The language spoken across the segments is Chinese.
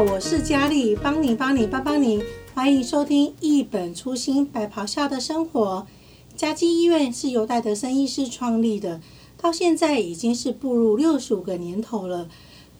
我是佳丽，帮你帮你帮帮你，欢迎收听一本初心白袍下的生活。嘉基医院是由戴德森医师创立的，到现在已经是步入六十五个年头了。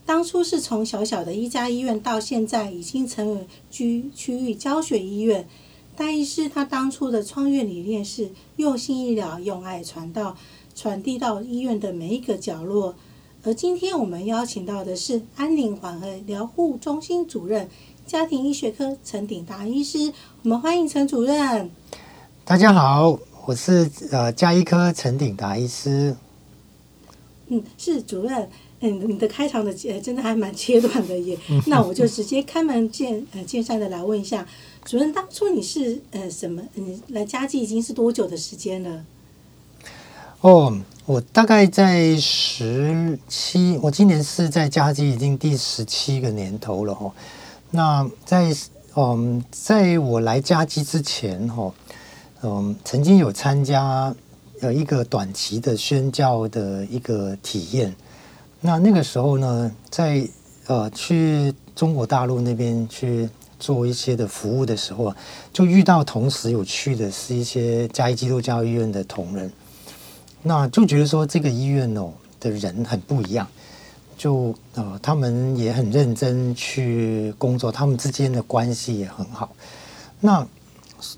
当初是从小小的一家医院，到现在已经成为区区域教学医院。戴医师他当初的创业理念是用心医疗，用爱传道，传递到医院的每一个角落。而今天我们邀请到的是安宁缓和疗护中心主任、家庭医学科陈鼎达医师，我们欢迎陈主任。大家好，我是呃家医科陈鼎达医师。嗯，是主任。嗯，你的开场的呃真的还蛮切断的耶。那我就直接开门见呃见山的来问一下，主任，当初你是呃什么？你来嘉基已经是多久的时间了？哦。我大概在十七，我今年是在嘉基已经第十七个年头了哦。那在嗯，在我来嘉基之前哈，嗯，曾经有参加呃一个短期的宣教的一个体验。那那个时候呢，在呃去中国大陆那边去做一些的服务的时候，就遇到同时有去的是一些嘉义基督教医院的同仁。那就觉得说这个医院哦的人很不一样，就呃他们也很认真去工作，他们之间的关系也很好。那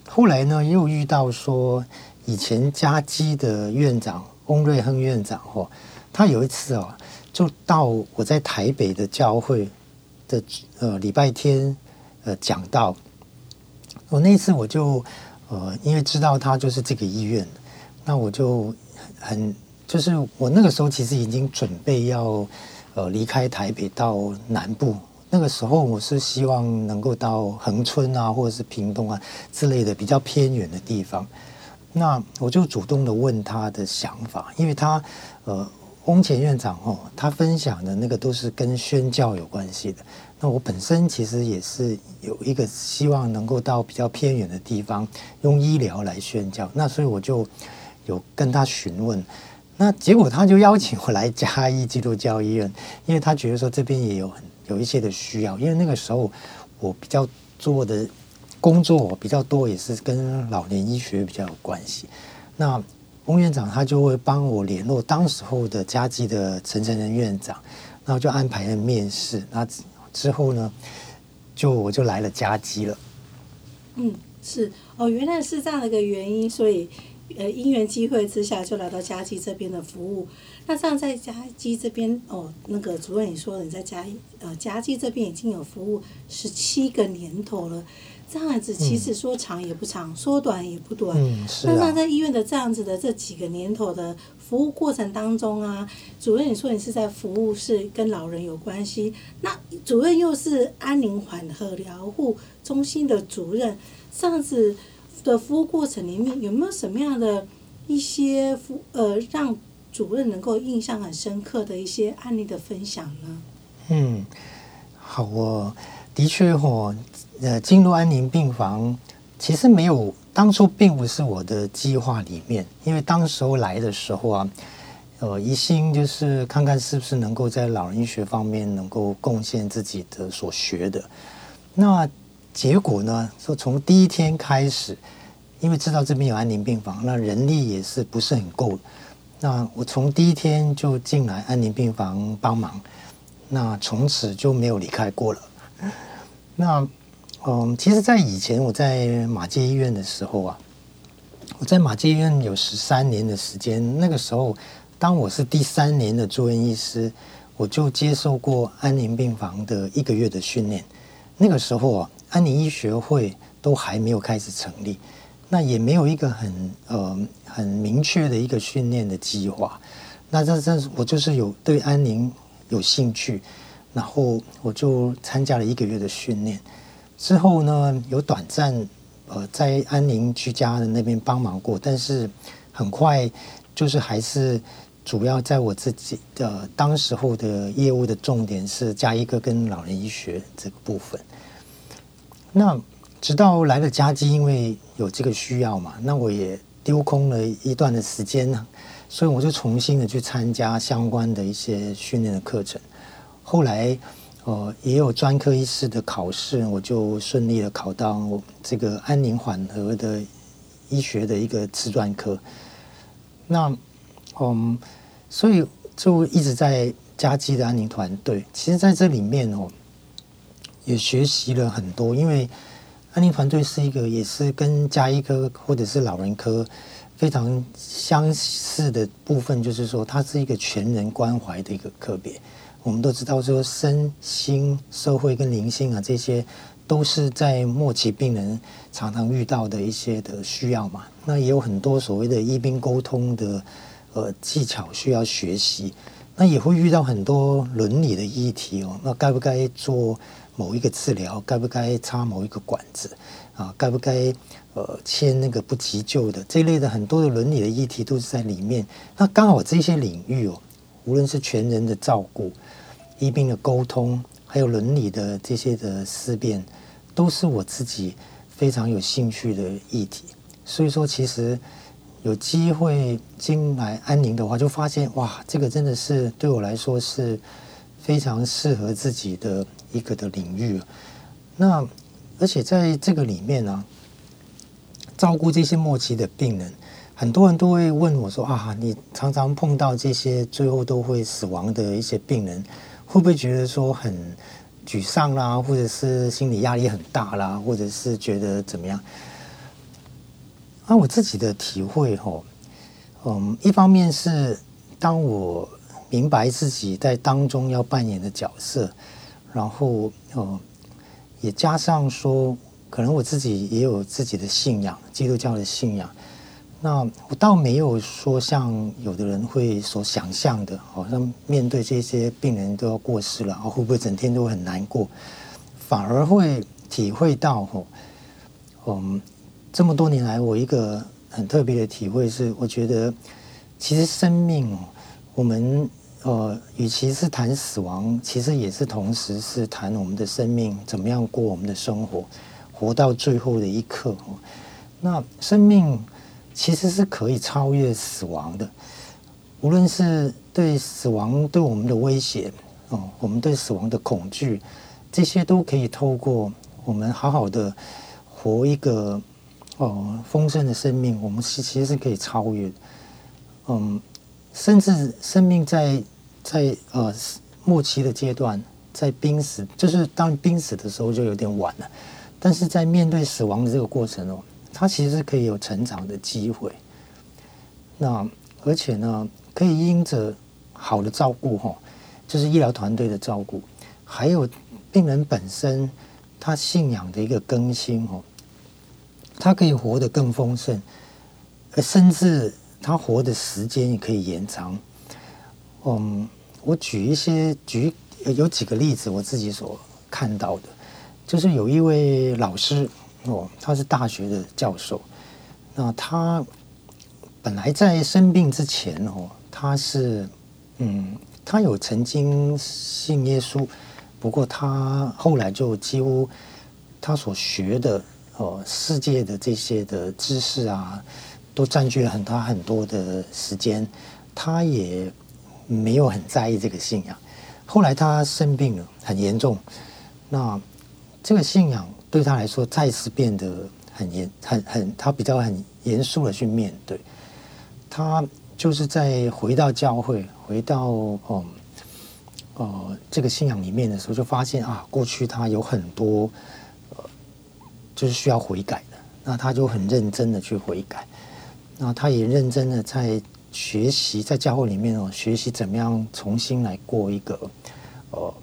后来呢，又遇到说以前嘉基的院长翁瑞亨院长哦，他有一次哦就到我在台北的教会的呃礼拜天呃讲道，我那次我就呃因为知道他就是这个医院，那我就。很就是我那个时候其实已经准备要呃离开台北到南部，那个时候我是希望能够到恒春啊或者是屏东啊之类的比较偏远的地方。那我就主动的问他的想法，因为他呃翁前院长哦，他分享的那个都是跟宣教有关系的。那我本身其实也是有一个希望能够到比较偏远的地方用医疗来宣教，那所以我就。有跟他询问，那结果他就邀请我来嘉义基督教医院，因为他觉得说这边也有很有一些的需要，因为那个时候我比较做的工作比较多，也是跟老年医学比较有关系。那翁院长他就会帮我联络当时候的嘉基的陈成仁院长，然后就安排了面试。那之后呢，就我就来了嘉基了。嗯，是哦，原来是这样的一个原因，所以。呃，因缘机会之下，就来到嘉基这边的服务。那这样在嘉基这边哦，那个主任你说你在嘉呃嘉基这边已经有服务十七个年头了，这样子其实说长也不长，嗯、说短也不短。嗯，是啊。那那在医院的这样子的这几个年头的服务过程当中啊，主任你说你是在服务是跟老人有关系，那主任又是安宁缓和疗护中心的主任，这样子。的服务过程里面有没有什么样的一些服呃让主任能够印象很深刻的一些案例的分享呢？嗯，好，我的确哦，呃，进入安宁病房其实没有当初并不是我的计划里面，因为当时候来的时候啊，呃，一心就是看看是不是能够在老人医学方面能够贡献自己的所学的，那。结果呢？说从第一天开始，因为知道这边有安宁病房，那人力也是不是很够。那我从第一天就进来安宁病房帮忙，那从此就没有离开过了。那嗯，其实，在以前我在马偕医院的时候啊，我在马偕医院有十三年的时间。那个时候，当我是第三年的住院医师，我就接受过安宁病房的一个月的训练。那个时候啊。安宁医学会都还没有开始成立，那也没有一个很呃很明确的一个训练的计划。那这这我就是有对安宁有兴趣，然后我就参加了一个月的训练。之后呢，有短暂呃在安宁居家的那边帮忙过，但是很快就是还是主要在我自己的当时候的业务的重点是加一个跟老人医学这个部分。那直到来了嘉基，因为有这个需要嘛，那我也丢空了一段的时间呢，所以我就重新的去参加相关的一些训练的课程。后来，呃，也有专科医师的考试，我就顺利的考到这个安宁缓和的医学的一个次专科。那嗯，所以就一直在嘉基的安宁团队。其实在这里面哦，也学习了很多，因为安宁团队是一个也是跟家医科或者是老人科非常相似的部分，就是说它是一个全人关怀的一个科别。我们都知道，说身心、社会跟灵性啊，这些都是在末期病人常常遇到的一些的需要嘛。那也有很多所谓的医病沟通的呃技巧需要学习。那也会遇到很多伦理的议题哦。那该不该做某一个治疗？该不该插某一个管子？啊，该不该呃签那个不急救的这一类的很多的伦理的议题都是在里面。那刚好这些领域哦，无论是全人的照顾。医病的沟通，还有伦理的这些的思辨，都是我自己非常有兴趣的议题。所以说，其实有机会进来安宁的话，就发现哇，这个真的是对我来说是非常适合自己的一个的领域。那而且在这个里面呢、照顾这些末期的病人，很多人都会问我说啊，你常常碰到这些最后都会死亡的一些病人。会不会觉得说很沮丧啦，或者是心理压力很大啦，或者是觉得怎么样？啊，我自己的体会吼，嗯，一方面是当我明白自己在当中要扮演的角色，然后哦，也加上说，可能我自己也有自己的信仰，基督教的信仰。那我倒没有说像有的人会所想象的，好像面对这些病人都要过世了，会不会整天都很难过？反而会体会到，嗯，这么多年来，我一个很特别的体会是，我觉得其实生命，我们呃，与其是谈死亡，其实也是同时是谈我们的生命怎么样过我们的生活，活到最后的一刻。那生命。其实是可以超越死亡的，无论是对死亡对我们的威胁哦，我们对死亡的恐惧，这些都可以透过我们好好的活一个哦丰盛的生命，我们是其实是可以超越。嗯，甚至生命在在呃末期的阶段，在濒死，就是当濒死的时候就有点晚了，但是在面对死亡的这个过程哦。他其实可以有成长的机会，那而且呢，可以因着好的照顾哈，就是医疗团队的照顾，还有病人本身他信仰的一个更新哦，他可以活得更丰盛，甚至他活的时间也可以延长。嗯，我举一些举有几个例子，我自己所看到的，就是有一位老师。哦，他是大学的教授。那他本来在生病之前哦，他是嗯，他有曾经信耶稣，不过他后来就几乎他所学的哦，世界的这些的知识啊，都占据了很多很多的时间，他也没有很在意这个信仰。后来他生病了，很严重，那这个信仰。对他来说，再次变得很严、很很，他比较很严肃的去面对。他就是在回到教会、回到哦呃这个信仰里面的时候，就发现啊，过去他有很多呃就是需要悔改的。那他就很认真的去悔改。那他也认真的在学习，在教会里面哦，学习怎么样重新来过一个呃，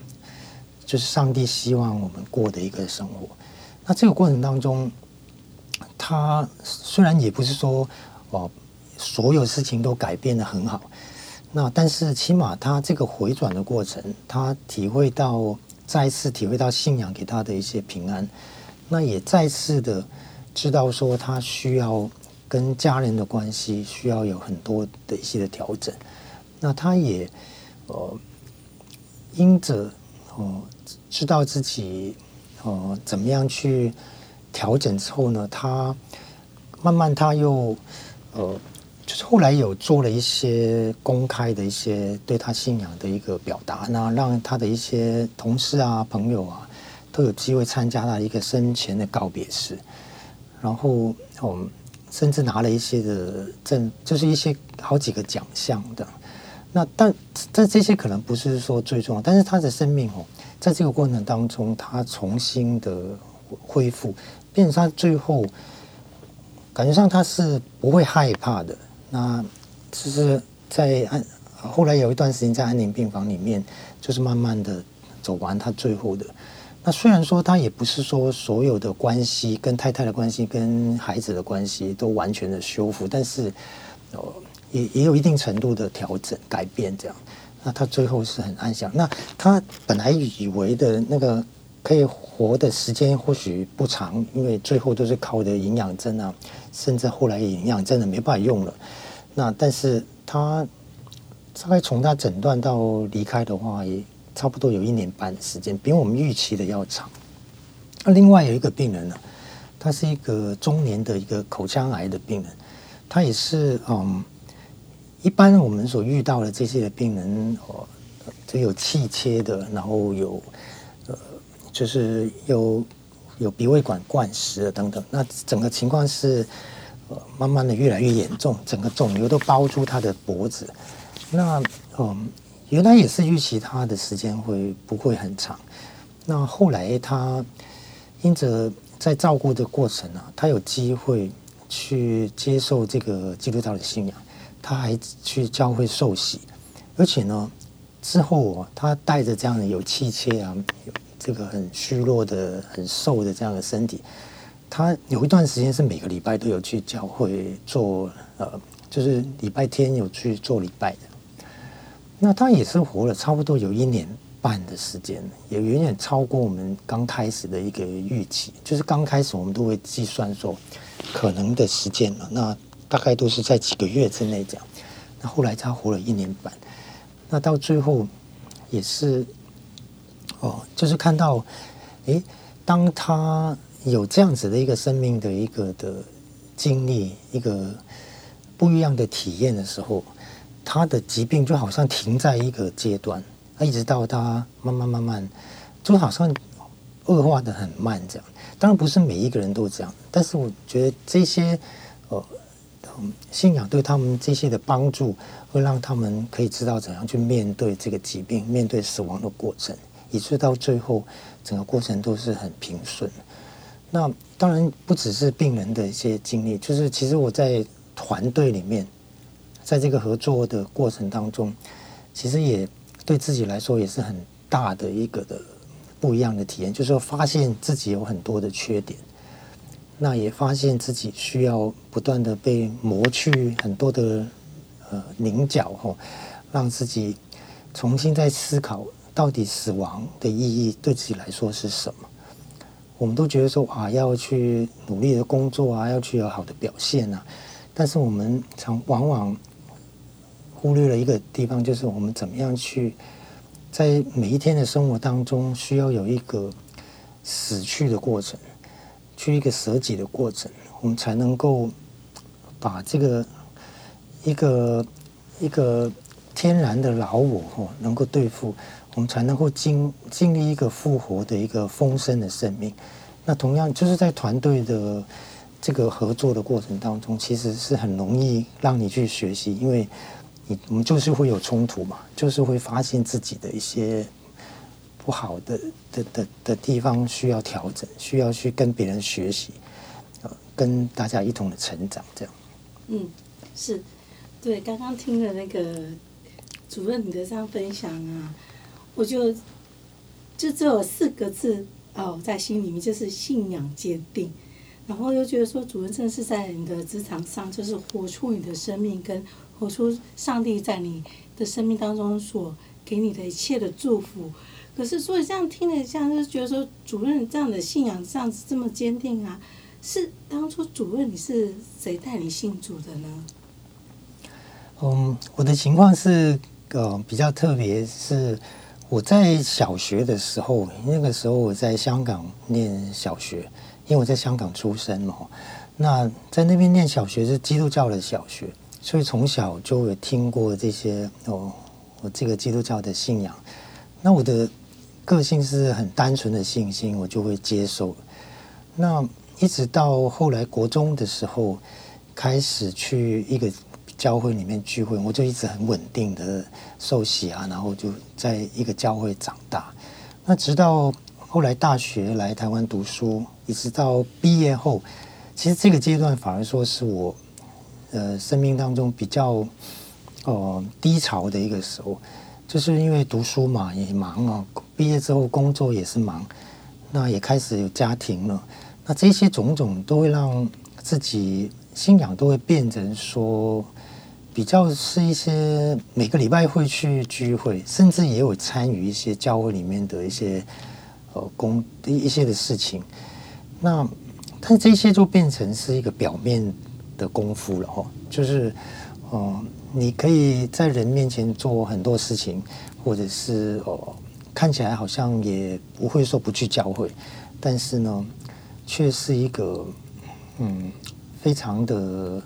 就是上帝希望我们过的一个生活。那这个过程当中，他虽然也不是说哦，所有事情都改变得很好，那但是起码他这个回转的过程，他体会到再次体会到信仰给他的一些平安，那也再次的知道说他需要跟家人的关系需要有很多的一些的调整，那他也呃因着哦知道自己。哦，怎么样去调整之后呢？他慢慢他又呃，就是后来有做了一些公开的一些对他信仰的一个表达，那让他的一些同事啊、朋友啊都有机会参加他一个生前的告别式，然后我们甚至拿了一些的证，就是一些好几个奖项的。那但但这些可能不是说最重要，但是他的生命哦，在这个过程当中，他重新的恢复，变成他最后感觉上他是不会害怕的。那就是在安后来有一段时间在安宁病房里面，就是慢慢的走完他最后的。那虽然说他也不是说所有的关系跟太太的关系跟孩子的关系都完全的修复，但是呃也也有一定程度的调整改变这样。那他最后是很安详。那他本来以为的那个可以活的时间或许不长，因为最后都是靠的营养针啊，甚至后来营养针的没办法用了。那但是他大概从他诊断到离开的话，也差不多有一年半的时间，比我们预期的要长。那另外有一个病人呢，他是一个中年的一个口腔癌的病人，他也是嗯，一般我们所遇到的这些病人哦，就有气切的，然后有呃，就是有有鼻胃管灌食的等等，那整个情况是。慢慢的越来越严重，整个肿瘤都包住他的脖子。那嗯，原来也是预期他的时间会不会很长。那后来他因着在照顾的过程啊，他有机会去接受这个基督教的信仰，他还去教会受洗，而且呢，之后他带着这样的有气切啊，这个很虚弱的、很瘦的这样的身体。他有一段时间是每个礼拜都有去教会做，呃，就是礼拜天有去做礼拜的。那他也是活了差不多有一年半的时间，也远远超过我们刚开始的一个预期。就是刚开始我们都会计算说可能的时间了，那大概都是在几个月之内这样。那后来他活了一年半，那到最后也是，哦，就是看到，诶，当他。有这样子的一个生命的一个的经历，一个不一样的体验的时候，他的疾病就好像停在一个阶段，一直到他慢慢慢慢，就好像恶化的很慢这样。当然不是每一个人都这样，但是我觉得这些呃信仰对他们这些的帮助，会让他们可以知道怎样去面对这个疾病，面对死亡的过程，以致到最后整个过程都是很平顺。那当然不只是病人的一些经历，就是其实我在团队里面，在这个合作的过程当中，其实也对自己来说也是很大的一个的不一样的体验，就是说发现自己有很多的缺点，那也发现自己需要不断的被磨去很多的呃棱角吼，让自己重新再思考到底死亡的意义对自己来说是什么。我们都觉得说啊，要去努力的工作啊，要去有好的表现啊，但是我们常往往忽略了一个地方，就是我们怎么样去在每一天的生活当中，需要有一个死去的过程，去一个舍己的过程，我们才能够把这个一个一个天然的老我哦，能够对付。我们才能够经经历一个复活的一个丰盛的生命。那同样就是在团队的这个合作的过程当中，其实是很容易让你去学习，因为你我们就是会有冲突嘛，就是会发现自己的一些不好的的的的地方需要调整，需要去跟别人学习，呃，跟大家一同的成长，这样。嗯，是，对，刚刚听了那个主任你的这样分享啊。我就就只有四个字哦，在心里面就是信仰坚定，然后又觉得说，主任真的是在你的职场上，就是活出你的生命，跟活出上帝在你的生命当中所给你的一切的祝福。可是，所以这样听了，这样就觉得说，主任这样的信仰这样子这么坚定啊，是当初主任你是谁带你信主的呢？嗯，我的情况是呃比较特别，是。我在小学的时候，那个时候我在香港念小学，因为我在香港出生嘛。那在那边念小学是基督教的小学，所以从小就有听过这些哦，我这个基督教的信仰。那我的个性是很单纯的信心，我就会接受。那一直到后来国中的时候，开始去一个教会里面聚会，我就一直很稳定的受洗啊，然后就在一个教会长大。那直到后来大学来台湾读书，一直到毕业后，其实这个阶段反而说是我呃生命当中比较哦、呃、低潮的一个时候，就是因为读书嘛也忙啊，毕业之后工作也是忙，那也开始有家庭了，那这些种种都会让自己信仰都会变成说。比较是一些每个礼拜会去聚会，甚至也有参与一些教会里面的一些呃工一些的事情。那但这些就变成是一个表面的功夫了哈，就是哦、你可以在人面前做很多事情，或者是哦、看起来好像也不会说不去教会，但是呢，却是一个嗯非常的。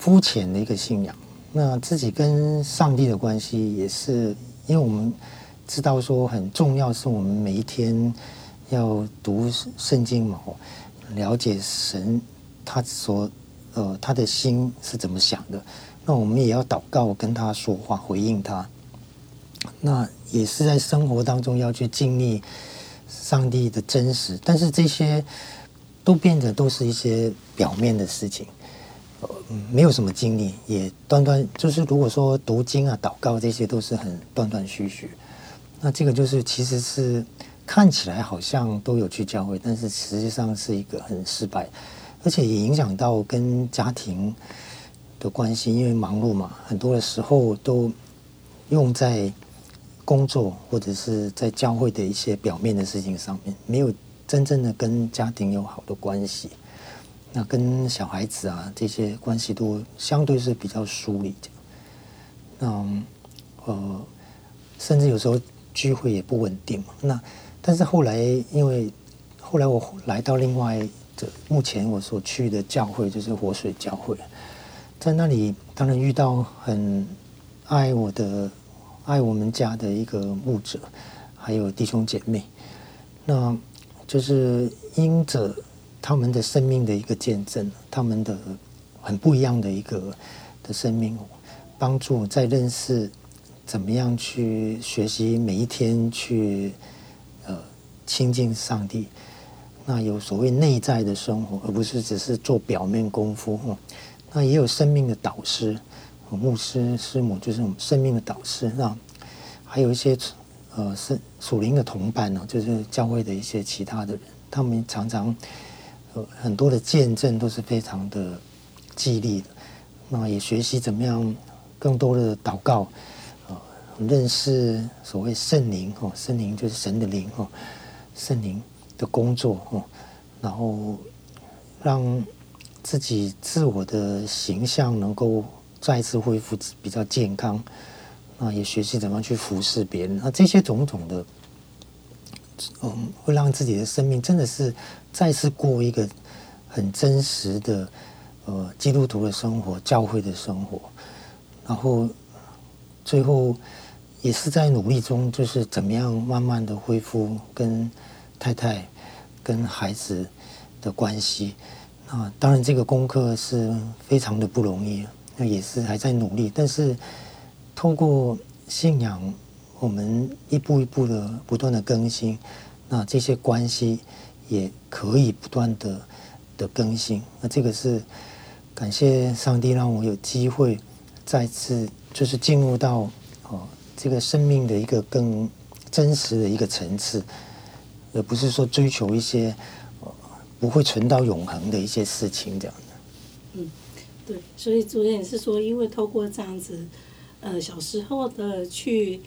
肤浅的一个信仰，那自己跟上帝的关系也是，因为我们知道说很重要，是我们每一天要读圣经嘛，了解神他所呃他的心是怎么想的，那我们也要祷告跟他说话回应他，那也是在生活当中要去经历上帝的真实，但是这些都变得都是一些表面的事情。呃，没有什么经历，也断断就是，如果说读经啊、祷告这些，都是很断断续续。那这个就是，其实是看起来好像都有去教会，但是实际上是一个很失败，而且也影响到跟家庭的关系，因为忙碌嘛，很多的时候都用在工作或者是在教会的一些表面的事情上面，没有真正的跟家庭有好的关系。那跟小孩子啊这些关系都相对是比较疏离的，那呃，甚至有时候聚会也不稳定嘛。那但是后来，因为后来我来到另外的目前我所去的教会，就是活水教会，在那里当然遇到很爱我的、爱我们家的一个牧者，还有弟兄姐妹，那就是因着。他们的生命的一个见证，他们的很不一样的一个的生命，帮助在认识怎么样去学习每一天去呃亲近上帝，那有所谓内在的生活，而不是只是做表面功夫哦。那也有生命的导师，牧师师母就是我们生命的导师。那还有一些呃是属灵的同伴呢，就是教会的一些其他的人，他们常常呃。很多的见证都是非常的激励的，那也学习怎么样更多的祷告，啊，认识所谓圣灵哦，圣灵就是神的灵哦，圣灵的工作哦，然后让自己自我的形象能够再次恢复比较健康，那也学习怎么样去服侍别人，那这些种种的。嗯，会让自己的生命真的是再次过一个很真实的呃基督徒的生活、教会的生活，然后最后也是在努力中，就是怎么样慢慢的恢复跟太太、跟孩子的关系。那当然这个功课是非常的不容易，那也是还在努力，但是透过信仰。我们一步一步的不断的更新，那这些关系也可以不断的的更新。那这个是感谢上帝让我有机会再次就是进入到哦这个生命的一个更真实的一个层次，而不是说追求一些不会存到永恒的一些事情这样的。嗯，对，所以主任也是说，因为透过这样子，呃，小时候的去。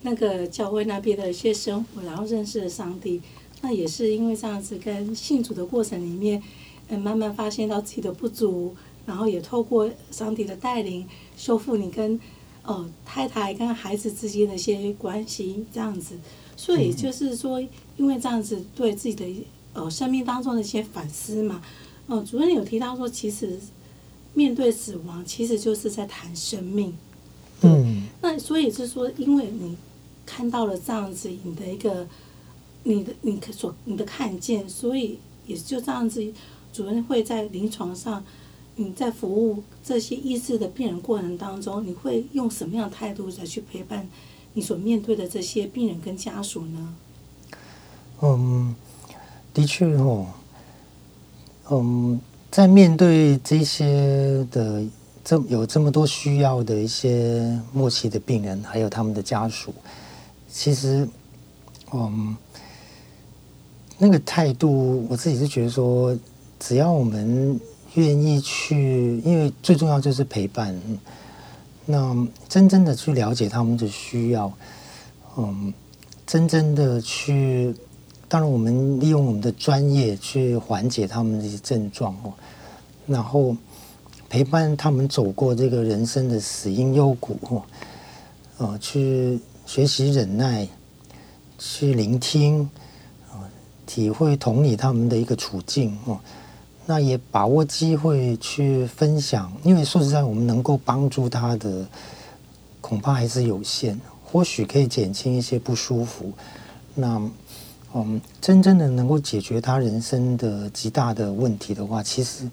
那个教会那边的一些生活，然后认识了上帝，那也是因为这样子跟信主的过程里面，嗯，慢慢发现到自己的不足，然后也透过上帝的带领，修复你跟哦太太跟孩子之间的一些关系，这样子。所以就是说，因为这样子对自己的呃生命当中的一些反思嘛，呃，主任有提到说，其实面对死亡，其实就是在谈生命。嗯，那所以是说，因为你看到了这样子，你的一个，你的你所你的看见，所以也就这样子，主任会在临床上，你在服务这些医治的病人过程当中，你会用什么样的态度来去陪伴你所面对的这些病人跟家属呢？嗯，的确哦，嗯，在面对这些的。这有这么多需要的一些末期的病人，还有他们的家属，其实，嗯，那个态度，我自己是觉得说，只要我们愿意去，因为最重要就是陪伴，那真正的去了解他们的需要，嗯，真正的去，当然我们利用我们的专业去缓解他们的一些症状哦，然后。陪伴他们走过这个人生的死因幽谷，呃，去学习忍耐，去聆听，啊，体会同理他们的一个处境哦。那也把握机会去分享，因为说实在，我们能够帮助他的恐怕还是有限。或许可以减轻一些不舒服，那嗯，真正的能够解决他人生的极大的问题的话，其实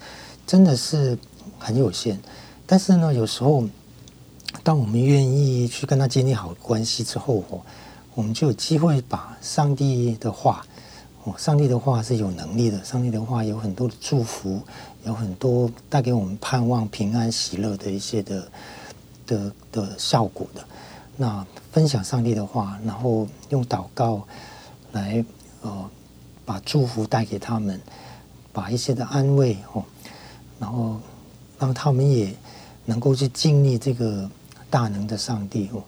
真的是。很有限，但是呢，有时候，当我们愿意去跟他建立好关系之后，哦，我们就有机会把上帝的话，哦，上帝的话是有能力的，上帝的话有很多的祝福，有很多带给我们盼望、平安、喜乐的一些的的的效果的。那分享上帝的话，然后用祷告来呃把祝福带给他们，把一些的安慰哦，然后。让他们也能够去经历这个大能的上帝哦，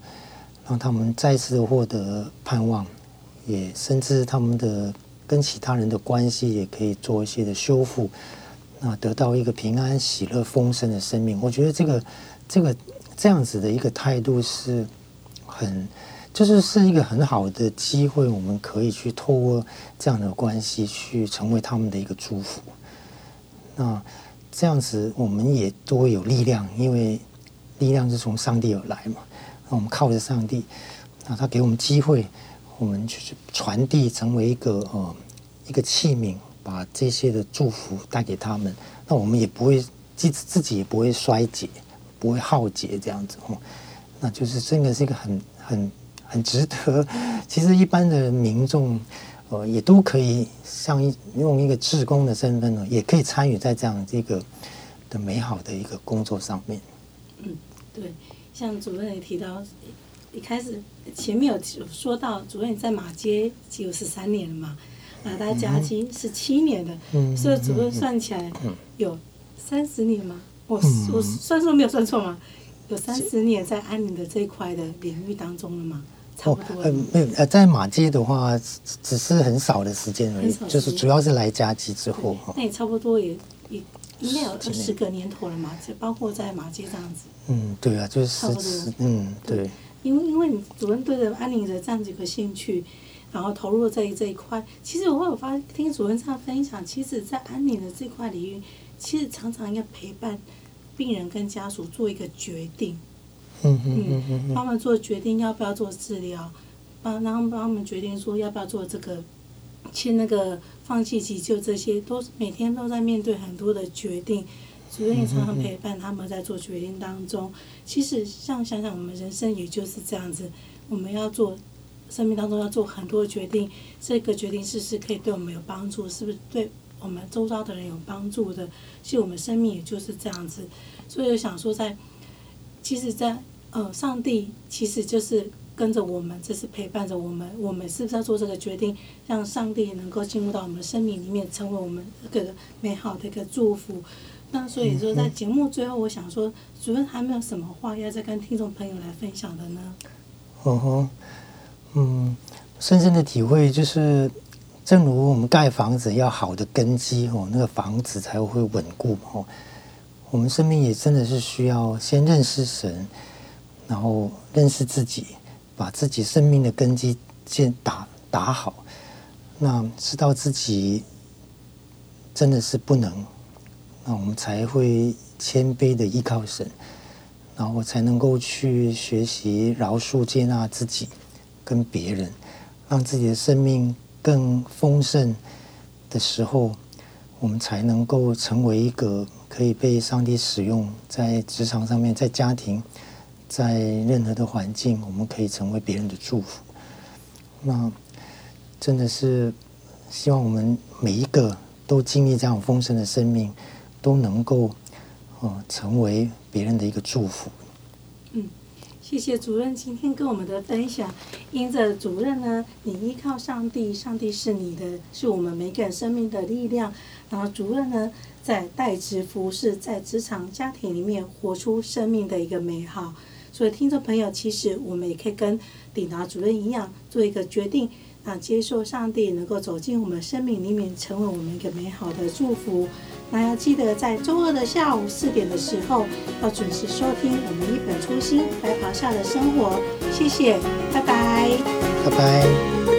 让他们再次获得盼望，也甚至他们的跟其他人的关系也可以做一些的修复，那得到一个平安、喜乐、丰盛的生命。我觉得这个这个这样子的一个态度是很，就是是一个很好的机会，我们可以去透过这样的关系去成为他们的一个祝福。那。这样子，我们也都会有力量，因为力量是从上帝而来嘛。那我们靠着上帝，那他给我们机会，我们去传递，成为一个呃一个器皿，把这些的祝福带给他们。那我们也不会自自己也不会衰竭，不会耗竭这样子哦。那就是真的是一个很很很值得。其实一般的民众。呃，也都可以像一用一个志工的身份呢，也可以参与在这样这个的美好的一个工作上面。嗯，对，像主任也提到，一开始前面有说到，主任在马街有十三年了嘛，啊，大家基是七年的，嗯，所以主任算起来有三十年嘛，我我算数没有算错吗？有三十年在安宁的这一块的领域当中了嘛。哦，呃，没有，呃，在马街的话，只是很少的时间而已，就是主要是来加基之后哈。那也差不多也也应该有二十个年头了嘛，就包括在马街这样子。嗯，对啊，就是差不多。嗯，对。因为因为你主任对着安宁的这样子一个兴趣，然后投入在这一块，其实我有发听主任这样分享，其实，在安宁的这块领域，其实常常要陪伴病人跟家属做一个决定。嗯嗯嗯，帮他们做决定要不要做治疗，帮然后帮他们决定说要不要做这个，去那个放弃急救，这些都是每天都在面对很多的决定，主任也常常陪伴他们在做决定当中。其实像想想我们人生也就是这样子，我们要做生命当中要做很多决定，这个决定是不是可以对我们有帮助，是不是对我们周遭的人有帮助的？其实我们生命也就是这样子，所以我想说在。其实在，在呃，上帝其实就是跟着我们，就是陪伴着我们。我们是不是要做这个决定，让上帝能够进入到我们生命里面，成为我们一个美好的一个祝福？那所以说，在节目最后，我想说，主任还没有什么话要再跟听众朋友来分享的呢？嗯哼，嗯，深深的体会就是，正如我们盖房子要好的根基哦，那个房子才会稳固哦。我们生命也真的是需要先认识神，然后认识自己，把自己生命的根基先打打好。那知道自己真的是不能，那我们才会谦卑的依靠神，然后才能够去学习饶恕、接纳自己跟别人，让自己的生命更丰盛的时候，我们才能够成为一个可以被上帝使用，在职场上面，在家庭，在任何的环境，我们可以成为别人的祝福。那真的是希望我们每一个都经历这样丰盛的生命，都能够呃成为别人的一个祝福。嗯，谢谢主任今天跟我们的分享。因着主任呢，你依靠上帝，上帝是你的，是我们每个人生命的力量。然后主任呢，在代职服侍，在职场、家庭里面活出生命的一个美好。所以，听众朋友，其实我们也可以跟鼎达主任一样，做一个决定，那接受上帝能够走进我们生命里面，成为我们一个美好的祝福。那要记得在周二的下午四点的时候，要准时收听我们一本初心白袍下的生活。谢谢，拜拜，拜拜。